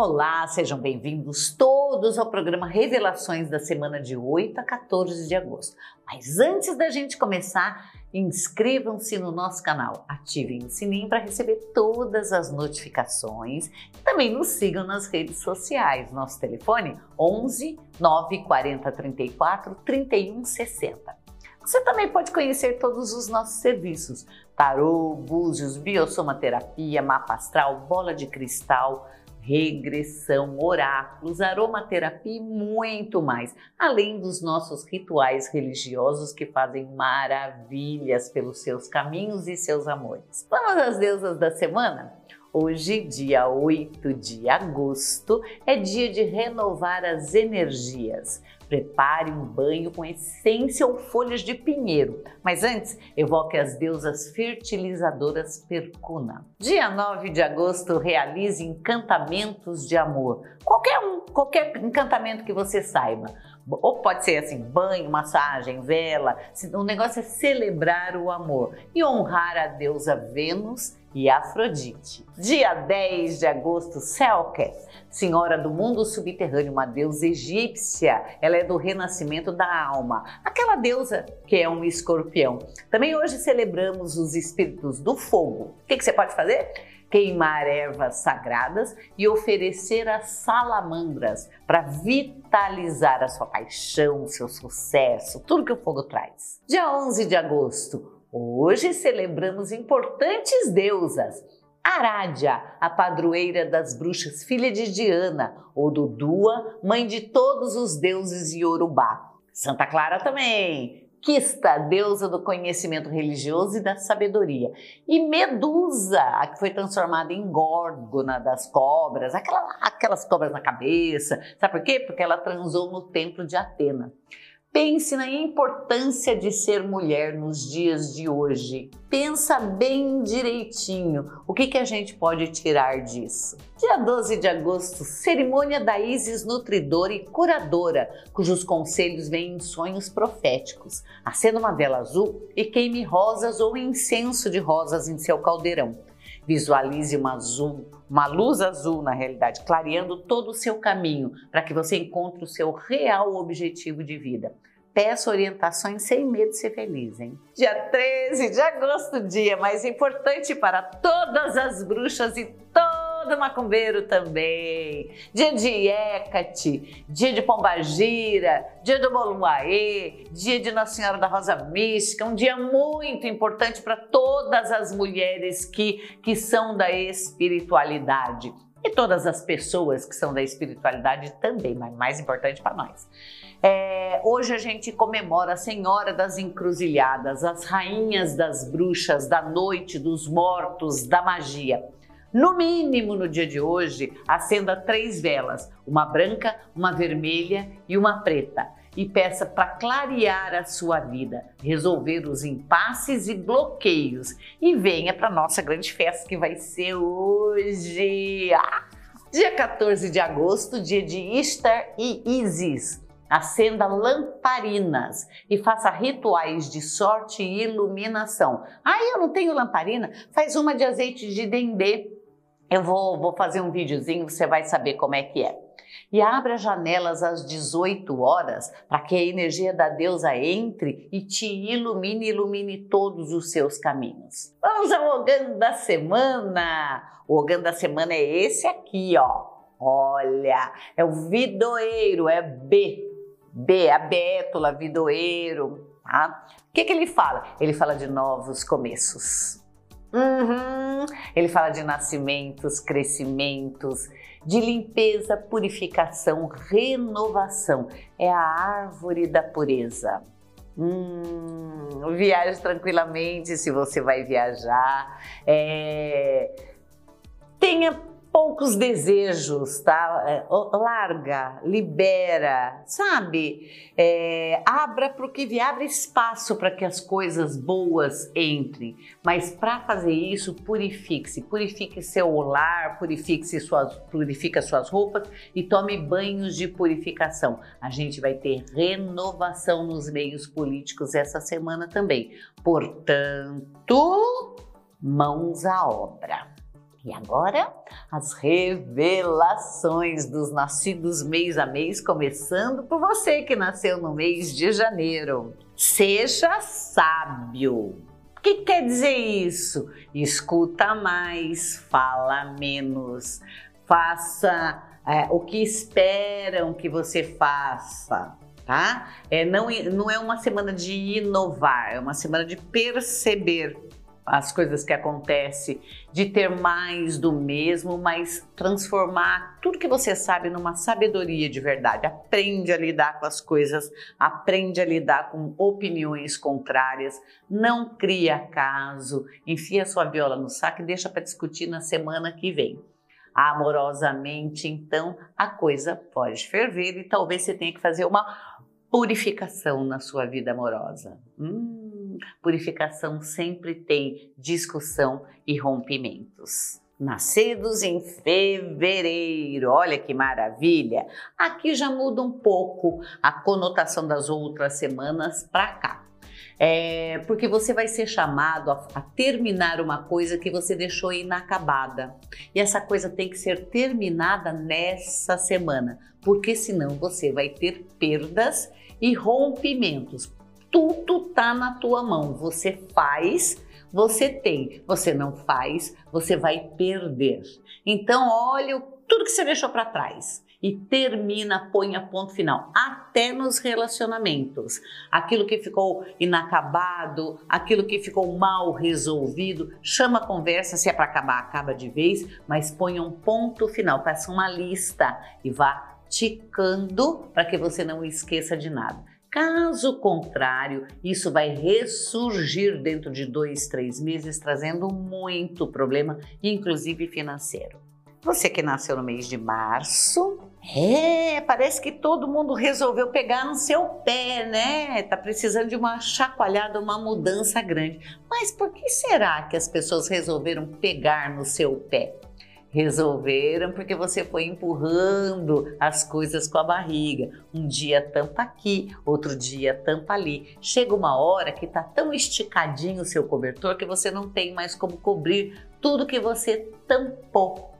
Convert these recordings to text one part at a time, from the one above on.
Olá, sejam bem-vindos todos ao programa Revelações da semana de 8 a 14 de agosto. Mas antes da gente começar, inscrevam-se no nosso canal, ativem o sininho para receber todas as notificações e também nos sigam nas redes sociais. Nosso telefone 11 940 34 31 60. Você também pode conhecer todos os nossos serviços: tarô, búzios, biosomaterapia, mapa astral, bola de cristal, regressão, oráculos, aromaterapia e muito mais, além dos nossos rituais religiosos que fazem maravilhas pelos seus caminhos e seus amores. Vamos às deusas da semana? Hoje, dia 8 de agosto, é dia de renovar as energias. Prepare um banho com essência ou folhas de pinheiro. Mas antes, evoque as deusas fertilizadoras Percuna. Dia 9 de agosto, realize encantamentos de amor. Qualquer um, qualquer encantamento que você saiba. Ou pode ser assim, banho, massagem, vela. O negócio é celebrar o amor e honrar a deusa Vênus e Afrodite. Dia 10 de agosto, Selket, senhora do mundo subterrâneo, uma deusa egípcia. Ela é do renascimento da alma, aquela deusa que é um escorpião. Também hoje celebramos os espíritos do fogo. O que, que você pode fazer? queimar ervas sagradas e oferecer as salamandras para vitalizar a sua paixão, seu sucesso, tudo que o fogo traz. Dia 11 de agosto, Hoje celebramos importantes deusas. Arádia, a padroeira das bruxas, filha de Diana, ou Dudua, mãe de todos os deuses Yorubá. Santa Clara também, Quista, deusa do conhecimento religioso e da sabedoria. E Medusa, a que foi transformada em górgona das cobras, aquela, aquelas cobras na cabeça. Sabe por quê? Porque ela transou no templo de Atena. Pense na importância de ser mulher nos dias de hoje. Pensa bem direitinho o que, que a gente pode tirar disso. Dia 12 de agosto, cerimônia da Isis nutridora e curadora, cujos conselhos vêm em sonhos proféticos. Acenda uma vela azul e queime rosas ou incenso de rosas em seu caldeirão. Visualize uma azul, uma luz azul na realidade, clareando todo o seu caminho para que você encontre o seu real objetivo de vida. Peça orientações sem medo de ser feliz, hein? Dia 13 de agosto, dia mais importante para todas as bruxas e todo macumbeiro também. Dia de Hecate, dia de Pombagira, dia do Moluaê, dia de Nossa Senhora da Rosa Mística, um dia muito importante para todas as mulheres que, que são da espiritualidade. E todas as pessoas que são da espiritualidade também, mas mais importante para nós. É, hoje a gente comemora a Senhora das Encruzilhadas, as rainhas das bruxas, da noite, dos mortos, da magia. No mínimo, no dia de hoje, acenda três velas: uma branca, uma vermelha e uma preta. E peça para clarear a sua vida, resolver os impasses e bloqueios. E venha para nossa grande festa que vai ser hoje. Ah! Dia 14 de agosto, dia de Ishtar e Isis. Acenda lamparinas e faça rituais de sorte e iluminação. Ah, eu não tenho lamparina? Faz uma de azeite de dendê eu vou, vou fazer um videozinho, você vai saber como é que é. E abra janelas às 18 horas para que a energia da deusa entre e te ilumine, ilumine todos os seus caminhos. Vamos ao Ogan da semana. O Ogan da semana é esse aqui, ó. Olha, é o vidoeiro, é B. B, a bétula, vidoeiro, tá? O que, que ele fala? Ele fala de novos começos. Uhum. Ele fala de nascimentos, crescimentos, de limpeza, purificação, renovação. É a árvore da pureza. Hum, viaje tranquilamente se você vai viajar. É, tenha poucos desejos, tá? É, larga, libera, sabe? É, abra para o que vier, espaço para que as coisas boas entrem. Mas para fazer isso, purifique-se, purifique seu lar, purifique suas, purifique suas roupas e tome banhos de purificação. A gente vai ter renovação nos meios políticos essa semana também. Portanto, mãos à obra. E agora, as revelações dos nascidos mês a mês, começando por você que nasceu no mês de janeiro. Seja sábio. O que quer dizer isso? Escuta mais, fala menos, faça é, o que esperam que você faça tá? É, não, não é uma semana de inovar, é uma semana de perceber as coisas que acontecem, de ter mais do mesmo, mas transformar tudo que você sabe numa sabedoria de verdade. Aprende a lidar com as coisas, aprende a lidar com opiniões contrárias, não cria caso, enfia sua viola no saco e deixa para discutir na semana que vem amorosamente, então a coisa pode ferver e talvez você tenha que fazer uma purificação na sua vida amorosa. Hum, purificação sempre tem discussão e rompimentos. Nascidos em fevereiro, olha que maravilha! Aqui já muda um pouco a conotação das outras semanas para cá. É, porque você vai ser chamado a, a, terminar uma coisa que você deixou inacabada. E essa coisa tem que ser terminada nessa semana, porque senão você vai ter perdas e rompimentos. Tudo tá na tua mão. Você faz, você tem. Você não faz, você vai perder. Então, olha tudo que você deixou para trás e termina, põe a ponto final, até nos relacionamentos. Aquilo que ficou inacabado, aquilo que ficou mal resolvido, chama a conversa, se é para acabar, acaba de vez, mas põe um ponto final, faça uma lista e vá ticando para que você não esqueça de nada. Caso contrário, isso vai ressurgir dentro de dois, três meses, trazendo muito problema, inclusive financeiro. Você que nasceu no mês de março, é, parece que todo mundo resolveu pegar no seu pé, né? Tá precisando de uma chacoalhada, uma mudança grande. Mas por que será que as pessoas resolveram pegar no seu pé? Resolveram porque você foi empurrando as coisas com a barriga. Um dia tampa aqui, outro dia tampa ali. Chega uma hora que tá tão esticadinho o seu cobertor que você não tem mais como cobrir tudo que você tampou.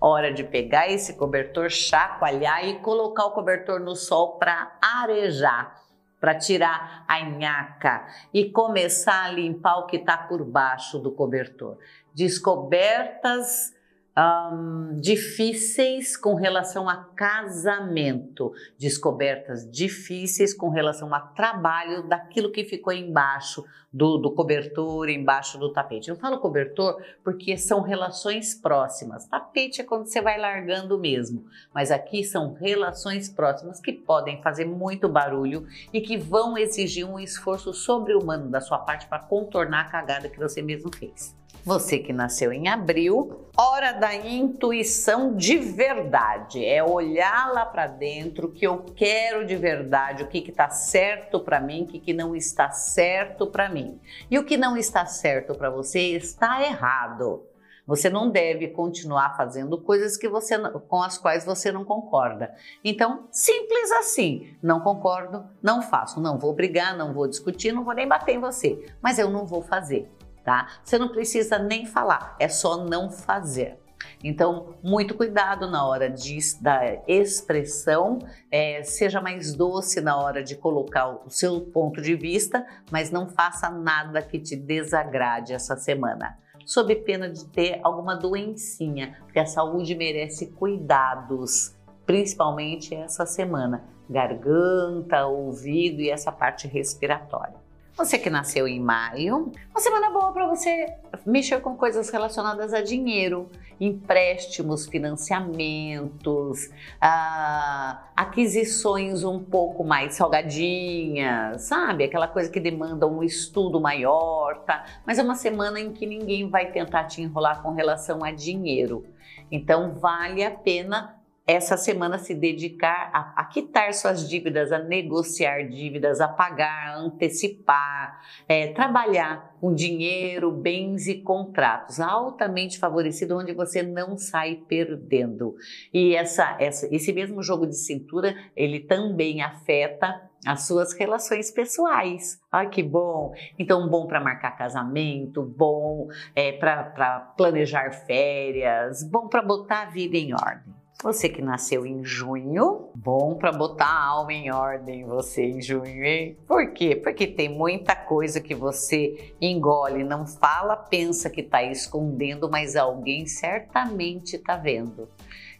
Hora de pegar esse cobertor, chacoalhar e colocar o cobertor no sol para arejar para tirar a nhaca e começar a limpar o que está por baixo do cobertor. Descobertas um, difíceis com relação a casamento, descobertas difíceis com relação a trabalho daquilo que ficou embaixo do, do cobertor, embaixo do tapete. Eu falo cobertor porque são relações próximas. Tapete é quando você vai largando mesmo, mas aqui são relações próximas que podem fazer muito barulho e que vão exigir um esforço sobre-humano da sua parte para contornar a cagada que você mesmo fez. Você que nasceu em abril, hora da intuição de verdade. É olhar lá para dentro o que eu quero de verdade, o que está certo para mim, o que, que não está certo para mim. E o que não está certo para você está errado. Você não deve continuar fazendo coisas que você, com as quais você não concorda. Então, simples assim. Não concordo, não faço. Não vou brigar, não vou discutir, não vou nem bater em você. Mas eu não vou fazer tá? Você não precisa nem falar, é só não fazer. Então, muito cuidado na hora de, da expressão, é, seja mais doce na hora de colocar o seu ponto de vista, mas não faça nada que te desagrade essa semana. Sob pena de ter alguma doencinha, porque a saúde merece cuidados, principalmente essa semana. Garganta, ouvido e essa parte respiratória. Você que nasceu em maio, uma semana boa para você mexer com coisas relacionadas a dinheiro, empréstimos, financiamentos, ah, aquisições um pouco mais salgadinhas, sabe? Aquela coisa que demanda um estudo maior, tá? Mas é uma semana em que ninguém vai tentar te enrolar com relação a dinheiro. Então vale a pena essa semana se dedicar a, a, quitar suas dívidas, a negociar dívidas, a pagar, a antecipar, é, trabalhar com dinheiro, bens e contratos, altamente favorecido, onde você não sai perdendo. E essa, essa, esse mesmo jogo de cintura, ele também afeta as suas relações pessoais. Ai, que bom! Então, bom para marcar casamento, bom é, para planejar férias, bom para botar a vida em ordem. Você que nasceu em junho, bom para botar a alma em ordem você em junho, hein? Por quê? Porque tem muita coisa que você engole, não fala, pensa que está escondendo, mas alguém certamente está vendo.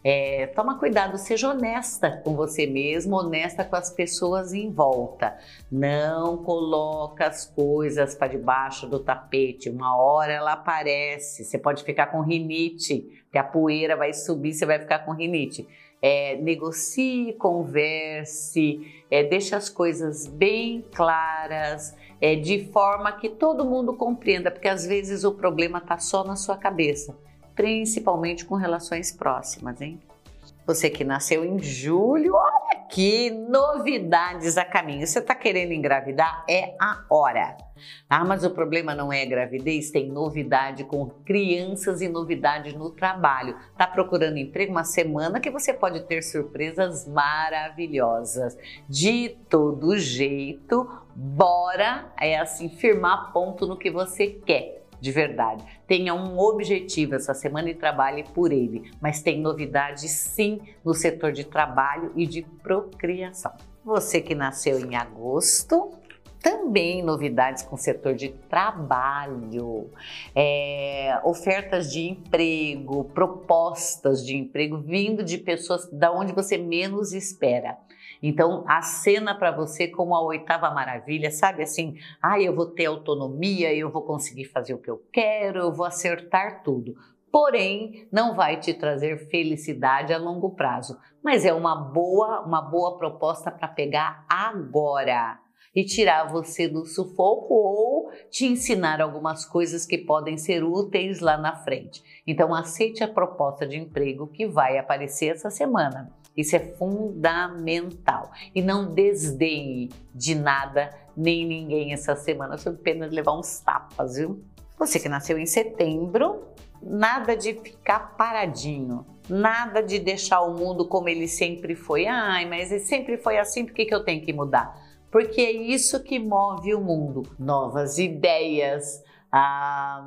É, toma cuidado, seja honesta com você mesmo, honesta com as pessoas em volta. Não coloca as coisas para debaixo do tapete. Uma hora ela aparece. Você pode ficar com rinite, que a poeira vai subir, você vai ficar com rinite. É, negocie, converse, é, deixe as coisas bem claras, é, de forma que todo mundo compreenda, porque às vezes o problema está só na sua cabeça principalmente com relações próximas, hein? Você que nasceu em julho, olha que novidades a caminho. Você está querendo engravidar? É a hora. Ah, mas o problema não é a gravidez, tem novidade com crianças e novidade no trabalho. Tá procurando emprego uma semana que você pode ter surpresas maravilhosas. De todo jeito, bora é assim firmar ponto no que você quer de verdade. Tenha um objetivo essa semana e trabalhe por ele, mas tem novidade sim no setor de trabalho e de procriação. Você que nasceu em agosto, também novidades com o setor de trabalho, é, ofertas de emprego, propostas de emprego vindo de pessoas da onde você menos espera. Então, a cena para você como a oitava maravilha, sabe assim? Ah, eu vou ter autonomia, eu vou conseguir fazer o que eu quero, eu vou acertar tudo. Porém, não vai te trazer felicidade a longo prazo, mas é uma boa, uma boa proposta para pegar agora e tirar você do sufoco ou te ensinar algumas coisas que podem ser úteis lá na frente. Então aceite a proposta de emprego que vai aparecer essa semana. Isso é fundamental. E não desdenhe de nada nem ninguém essa semana, sob pena de levar uns tapas, viu? Você que nasceu em setembro, nada de ficar paradinho, nada de deixar o mundo como ele sempre foi. Ai, mas ele sempre foi assim, por que, que eu tenho que mudar? Porque é isso que move o mundo. Novas ideias, ah,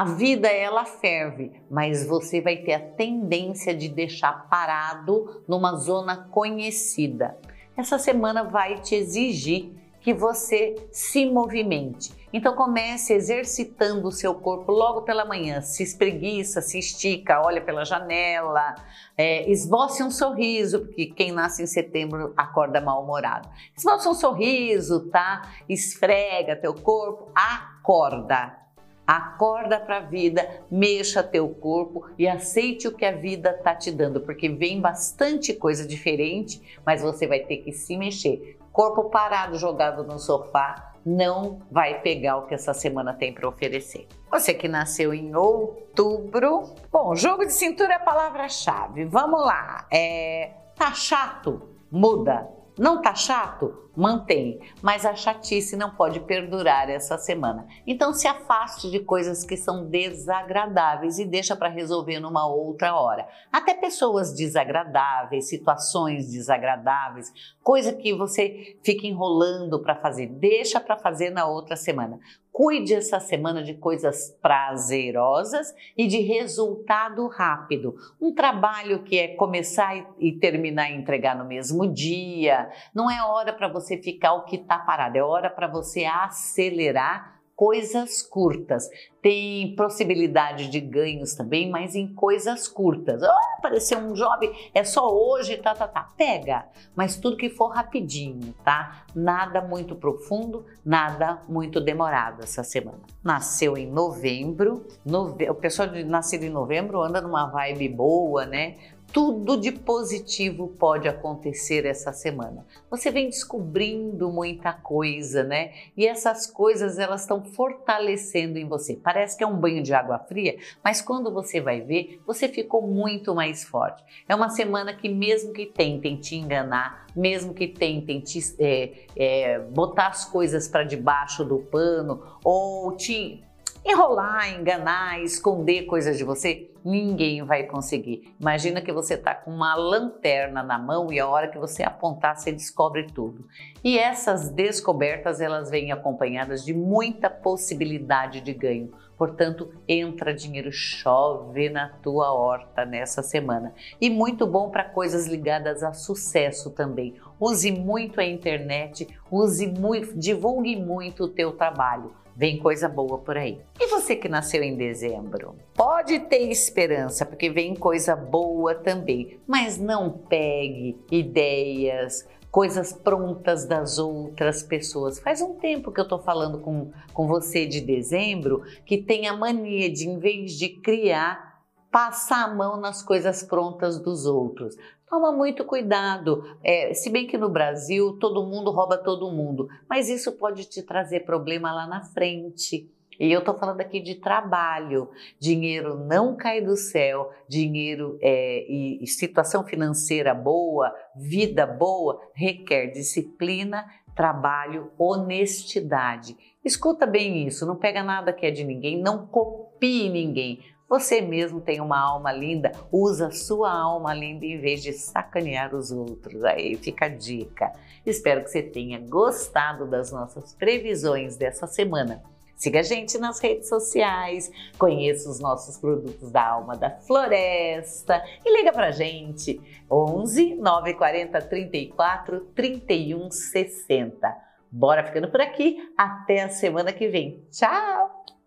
a vida ela ferve, mas você vai ter a tendência de deixar parado numa zona conhecida. Essa semana vai te exigir que você se movimente. Então comece exercitando o seu corpo logo pela manhã. Se espreguiça, se estica, olha pela janela, é, esboce um sorriso, porque quem nasce em setembro acorda mal-humorado. Esboce um sorriso, tá? Esfrega teu corpo, acorda. Acorda para a vida, mexa teu corpo e aceite o que a vida tá te dando, porque vem bastante coisa diferente, mas você vai ter que se mexer. Corpo parado, jogado no sofá, não vai pegar o que essa semana tem para oferecer. Você que nasceu em outubro, bom, jogo de cintura é a palavra-chave. Vamos lá. É, tá chato? Muda. Não tá chato? Mantém, mas a chatice não pode perdurar essa semana. Então se afaste de coisas que são desagradáveis e deixa para resolver numa outra hora. Até pessoas desagradáveis, situações desagradáveis, coisa que você fica enrolando para fazer, deixa para fazer na outra semana. Cuide essa semana de coisas prazerosas e de resultado rápido. Um trabalho que é começar e terminar e entregar no mesmo dia. Não é hora para você ficar o que está parado, é hora para você acelerar coisas curtas. Tem possibilidade de ganhos também, mas em coisas curtas. Oh, apareceu um job, é só hoje, tá, tá, tá. Pega, mas tudo que for rapidinho, tá? Nada muito profundo, nada muito demorado essa semana. Nasceu em novembro, nove... o pessoal nascido em novembro anda numa vibe boa, né? Tudo de positivo pode acontecer essa semana. Você vem descobrindo muita coisa, né? E essas coisas elas estão fortalecendo em você. Parece que é um banho de água fria, mas quando você vai ver, você ficou muito mais forte. É uma semana que mesmo que tentem te enganar, mesmo que tentem te é, é, botar as coisas para debaixo do pano ou te enrolar, enganar, esconder coisas de você, ninguém vai conseguir. Imagina que você está com uma lanterna na mão e a hora que você apontar, você descobre tudo. E essas descobertas, elas vêm acompanhadas de muita possibilidade de ganho. Portanto, entra dinheiro, chove na tua horta nessa semana. E muito bom para coisas ligadas a sucesso também. Use muito a internet, use muito, divulgue muito o teu trabalho. Vem coisa boa por aí. E você que nasceu em dezembro? Pode ter esperança, porque vem coisa boa também. Mas não pegue ideias, coisas prontas das outras pessoas. Faz um tempo que eu tô falando com, com você de dezembro que tem a mania de, em vez de criar, passar a mão nas coisas prontas dos outros. Toma muito cuidado. É, se bem que no Brasil todo mundo rouba todo mundo, mas isso pode te trazer problema lá na frente. E eu estou falando aqui de trabalho. Dinheiro não cai do céu, dinheiro é, e, e situação financeira boa, vida boa, requer disciplina, trabalho, honestidade. Escuta bem isso, não pega nada que é de ninguém, não copie ninguém. Você mesmo tem uma alma linda, usa sua alma linda em vez de sacanear os outros. Aí fica a dica. Espero que você tenha gostado das nossas previsões dessa semana. Siga a gente nas redes sociais, conheça os nossos produtos da Alma da Floresta e liga pra gente 11 940 34 31 60. Bora ficando por aqui, até a semana que vem. Tchau!